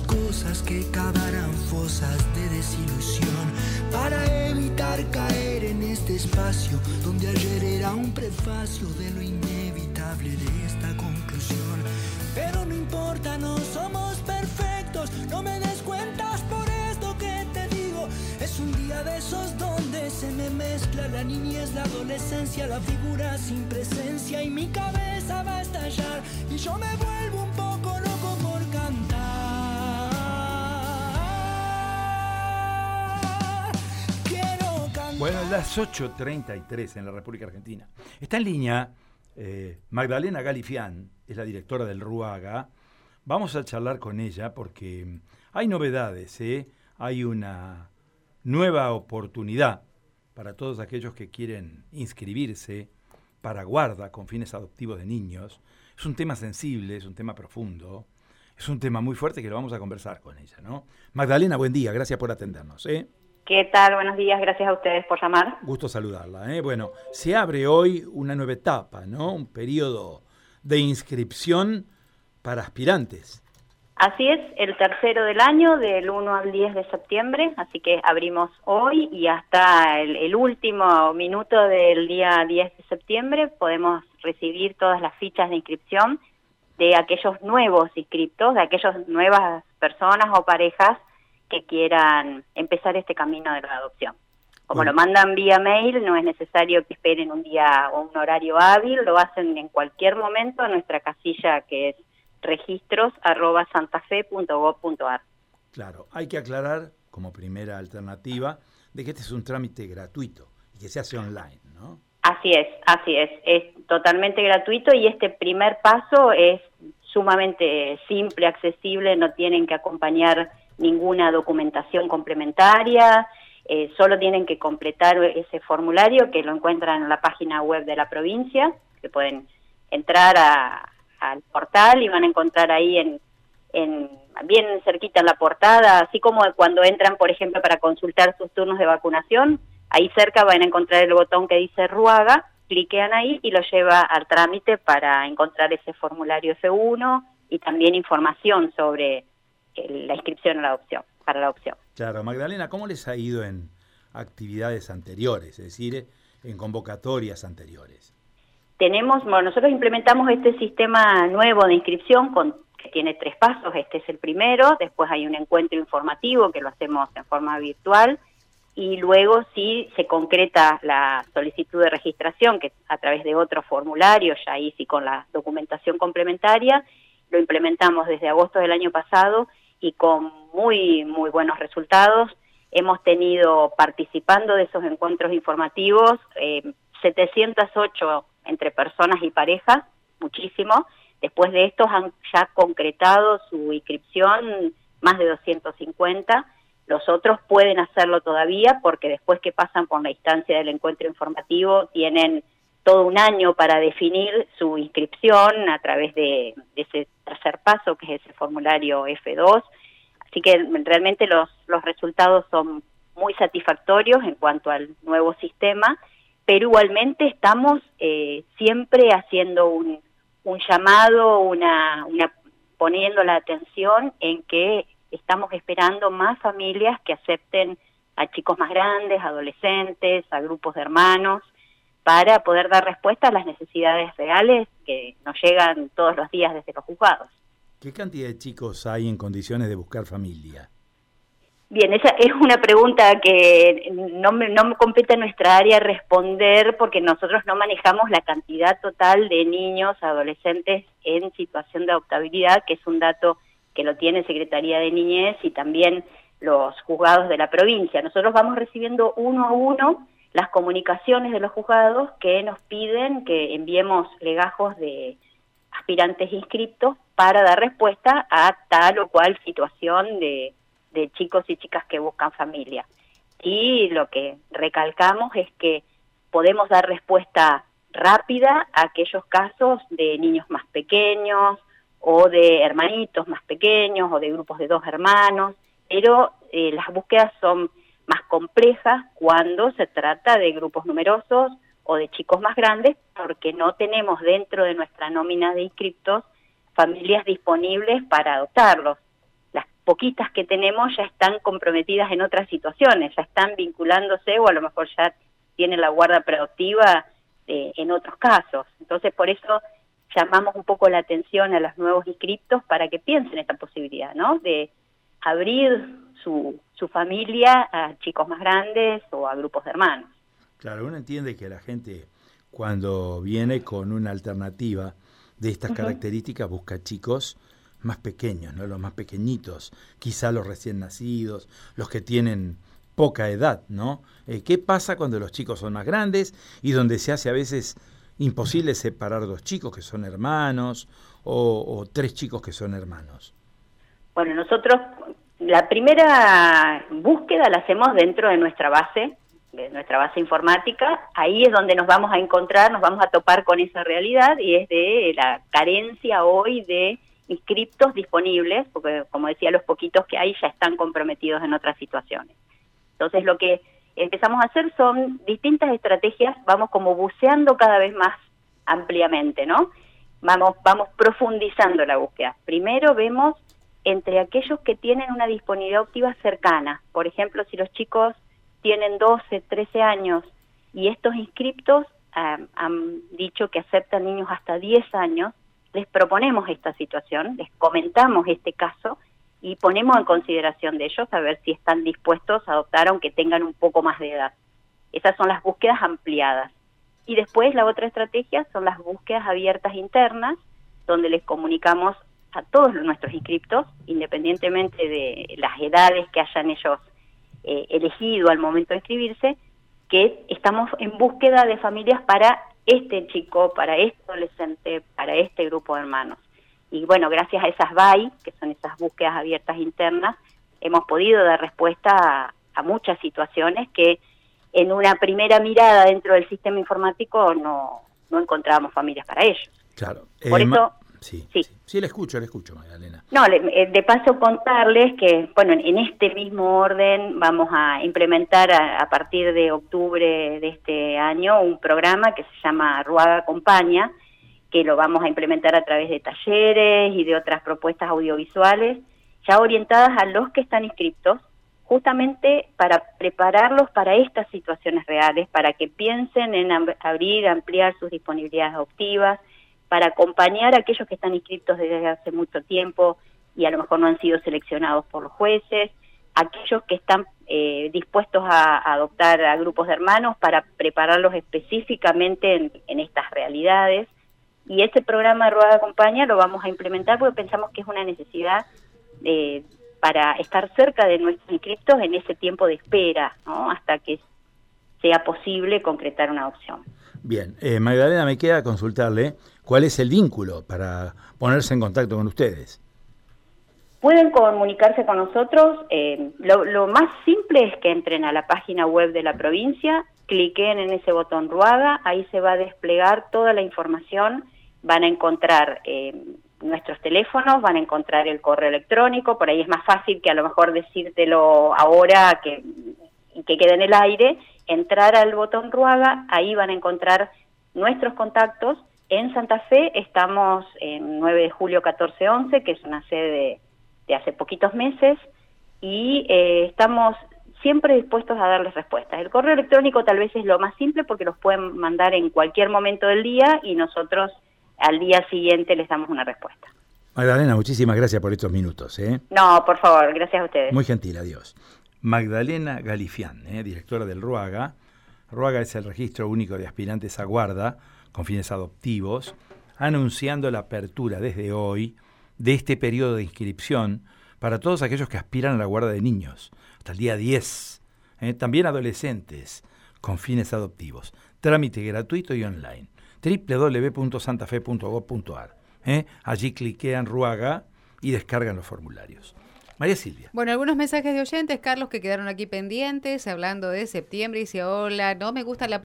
cosas que cavarán fosas de desilusión para evitar caer en este espacio donde ayer era un prefacio de lo inevitable de esta conclusión. Pero no importa, no somos perfectos, no me des cuentas por esto que te digo. Es un día de esos donde se me mezcla la niñez, la adolescencia, la figura sin presencia y mi cabeza va a estallar y yo me vuelvo un Bueno, las 8.33 en la República Argentina. Está en línea eh, Magdalena Galifián, es la directora del RUAGA. Vamos a charlar con ella porque hay novedades, ¿eh? hay una nueva oportunidad para todos aquellos que quieren inscribirse para guarda con fines adoptivos de niños. Es un tema sensible, es un tema profundo, es un tema muy fuerte que lo vamos a conversar con ella, ¿no? Magdalena, buen día, gracias por atendernos. ¿eh? ¿Qué tal? Buenos días, gracias a ustedes por llamar. Gusto saludarla. ¿eh? Bueno, se abre hoy una nueva etapa, ¿no? Un periodo de inscripción para aspirantes. Así es, el tercero del año, del 1 al 10 de septiembre, así que abrimos hoy y hasta el, el último minuto del día 10 de septiembre podemos recibir todas las fichas de inscripción de aquellos nuevos inscriptos, de aquellas nuevas personas o parejas que quieran empezar este camino de la adopción. Como Bueno. lo mandan vía mail, no es necesario que esperen un día o un horario hábil, lo hacen en cualquier momento en nuestra casilla que es registros arroba santafe.gov.ar. Claro, hay que aclarar como primera alternativa de que este es un trámite gratuito y que se hace online, ¿no? Así es, así es, es totalmente gratuito y este primer paso es sumamente simple, accesible, no tienen que acompañar ninguna documentación complementaria, eh, solo tienen que completar ese formulario que lo encuentran en la página web de la provincia, que pueden entrar a- al portal y van a encontrar ahí en, en bien cerquita en la portada, así como cuando entran, por ejemplo, para consultar sus turnos de vacunación, ahí cerca van a encontrar el botón que dice Ruaga, cliquean ahí y lo lleva al trámite para encontrar ese formulario F1 y también información sobre eh, la inscripción a la adopción, para la adopción. Claro, Magdalena, ¿cómo les ha ido en actividades anteriores, es decir, en convocatorias anteriores? Tenemos, bueno, nosotros implementamos este sistema nuevo de inscripción con, que tiene tres pasos. Este es el primero, después hay un encuentro informativo que lo hacemos en forma virtual y luego sí se concreta la solicitud de registración que a través de otro formulario, ya ahí sí con la documentación complementaria, lo implementamos desde agosto del año pasado y con muy, muy buenos resultados. Hemos tenido participando de esos encuentros informativos eh, 708 entre personas y parejas, muchísimo. Después de estos han ya concretado su inscripción más de 250. Los otros pueden hacerlo todavía porque después que pasan por la instancia del encuentro informativo tienen todo un año para definir su inscripción a través de, ese tercer paso que es ese formulario F2. Así que realmente los, los resultados son muy satisfactorios en cuanto al nuevo sistema, pero igualmente estamos eh, siempre haciendo un, un llamado, una, una poniendo la atención en que estamos esperando más familias que acepten a chicos más grandes, adolescentes, a grupos de hermanos, para poder dar respuesta a las necesidades reales que nos llegan todos los días desde los juzgados. ¿Qué cantidad de chicos hay en condiciones de buscar familia? Bien, esa es una pregunta que no me, no me compete en nuestra área responder porque nosotros no manejamos la cantidad total de niños, adolescentes en situación de adoptabilidad, que es un dato que lo tiene Secretaría de Niñez y también los juzgados de la provincia. Nosotros vamos recibiendo uno a uno las comunicaciones de los juzgados que nos piden que enviemos legajos de aspirantes inscriptos para dar respuesta a tal o cual situación de, de chicos y chicas que buscan familia. Y lo que recalcamos es que podemos dar respuesta rápida a aquellos casos de niños más pequeños o de hermanitos más pequeños o de grupos de dos hermanos, pero eh, las búsquedas son más complejas cuando se trata de grupos numerosos o de chicos más grandes porque no tenemos dentro de nuestra nómina de inscriptos familias disponibles para adoptarlos. Las poquitas que tenemos ya están comprometidas en otras situaciones, ya están vinculándose o a lo mejor ya tienen la guarda productiva eh, en otros casos. Entonces, por eso llamamos un poco la atención a los nuevos inscriptos para que piensen esta posibilidad, ¿no? De abrir su, su familia a chicos más grandes o a grupos de hermanos. Claro, uno entiende que la gente cuando viene con una alternativa de estas características busca chicos más pequeños, ¿no? Los más pequeñitos, quizá los recién nacidos, los que tienen poca edad, ¿no? Eh, ¿Qué pasa cuando los chicos son más grandes y donde se hace a veces imposible separar dos chicos que son hermanos o, tres chicos que son hermanos? Bueno, nosotros la primera búsqueda la hacemos dentro de nuestra base, de nuestra base informática. Ahí es donde nos vamos a encontrar, nos vamos a topar con esa realidad y es de la carencia hoy de inscriptos disponibles, porque como decía, los poquitos que hay ya están comprometidos en otras situaciones. Entonces lo que empezamos a hacer son distintas estrategias, vamos como buceando cada vez más ampliamente, ¿no? Vamos, vamos profundizando la búsqueda. Primero vemos entre aquellos que tienen una disponibilidad optiva cercana. Por ejemplo, si los chicos tienen 12, 13 años y estos inscriptos han dicho que aceptan niños hasta 10 años, les proponemos esta situación, les comentamos este caso y ponemos en consideración de ellos a ver si están dispuestos a adoptar aunque tengan un poco más de edad. Esas son las búsquedas ampliadas. Y después la otra estrategia son las búsquedas abiertas internas, donde les comunicamos a todos nuestros inscriptos, independientemente de las edades que hayan ellos eh, elegido al momento de inscribirse, que estamos en búsqueda de familias para este chico, para este adolescente, para este grupo de hermanos. Y bueno, gracias a esas BAI, que son esas búsquedas abiertas internas, hemos podido dar respuesta a, muchas situaciones que en una primera mirada dentro del sistema informático no, no encontrábamos familias para ellos. Claro. Por eh, eso Sí, sí, sí. le escucho, le escucho, Magdalena. No, eh, de paso contarles que, bueno, en este mismo orden vamos a implementar a, partir de octubre de este año un programa que se llama Ruaga Acompaña, que lo vamos a implementar a través de talleres y de otras propuestas audiovisuales, ya orientadas a los que están inscriptos, justamente para prepararlos para estas situaciones reales, para que piensen en abrir, ampliar sus disponibilidades adoptivas, para acompañar a aquellos que están inscritos desde hace mucho tiempo y a lo mejor no han sido seleccionados por los jueces, aquellos que están eh, dispuestos a, adoptar a grupos de hermanos para prepararlos específicamente en, estas realidades. Y ese programa de Rueda Acompaña lo vamos a implementar porque pensamos que es una necesidad eh, para estar cerca de nuestros inscriptos en ese tiempo de espera, ¿no? hasta que sea posible concretar una opción. Bien, eh, Magdalena, me queda consultarle cuál es el vínculo para ponerse en contacto con ustedes. Pueden comunicarse con nosotros. Eh, lo, más simple es que entren a la página web de la provincia, cliquen en ese botón Ruaga, ahí se va a desplegar toda la información, van a encontrar eh, nuestros teléfonos, van a encontrar el correo electrónico, por ahí es más fácil que a lo mejor decírtelo ahora que, que quede en el aire, entrar al botón Ruaga, ahí van a encontrar nuestros contactos. En Santa Fe estamos en 9 de julio 1411, que es una sede de, hace poquitos meses, y eh, estamos siempre dispuestos a darles respuestas. El correo electrónico tal vez es lo más simple porque los pueden mandar en cualquier momento del día y nosotros al día siguiente les damos una respuesta. Magdalena, muchísimas gracias por estos minutos. ¿eh? No, por favor, gracias a ustedes. Muy gentil, adiós. Magdalena Galifián, ¿eh? directora del RUAGA. RUAGA es el registro único de aspirantes a guarda con fines adoptivos, anunciando la apertura desde hoy de este periodo de inscripción para todos aquellos que aspiran a la guarda de niños, hasta el día 10, ¿eh? también adolescentes con fines adoptivos. Trámite gratuito y online. www.santafe.gov.ar. ¿eh? Allí cliquean Ruaga y descargan los formularios. María Silvia. Bueno, algunos mensajes de oyentes, Carlos, que quedaron aquí pendientes, hablando de septiembre, y dice, hola, no me gusta la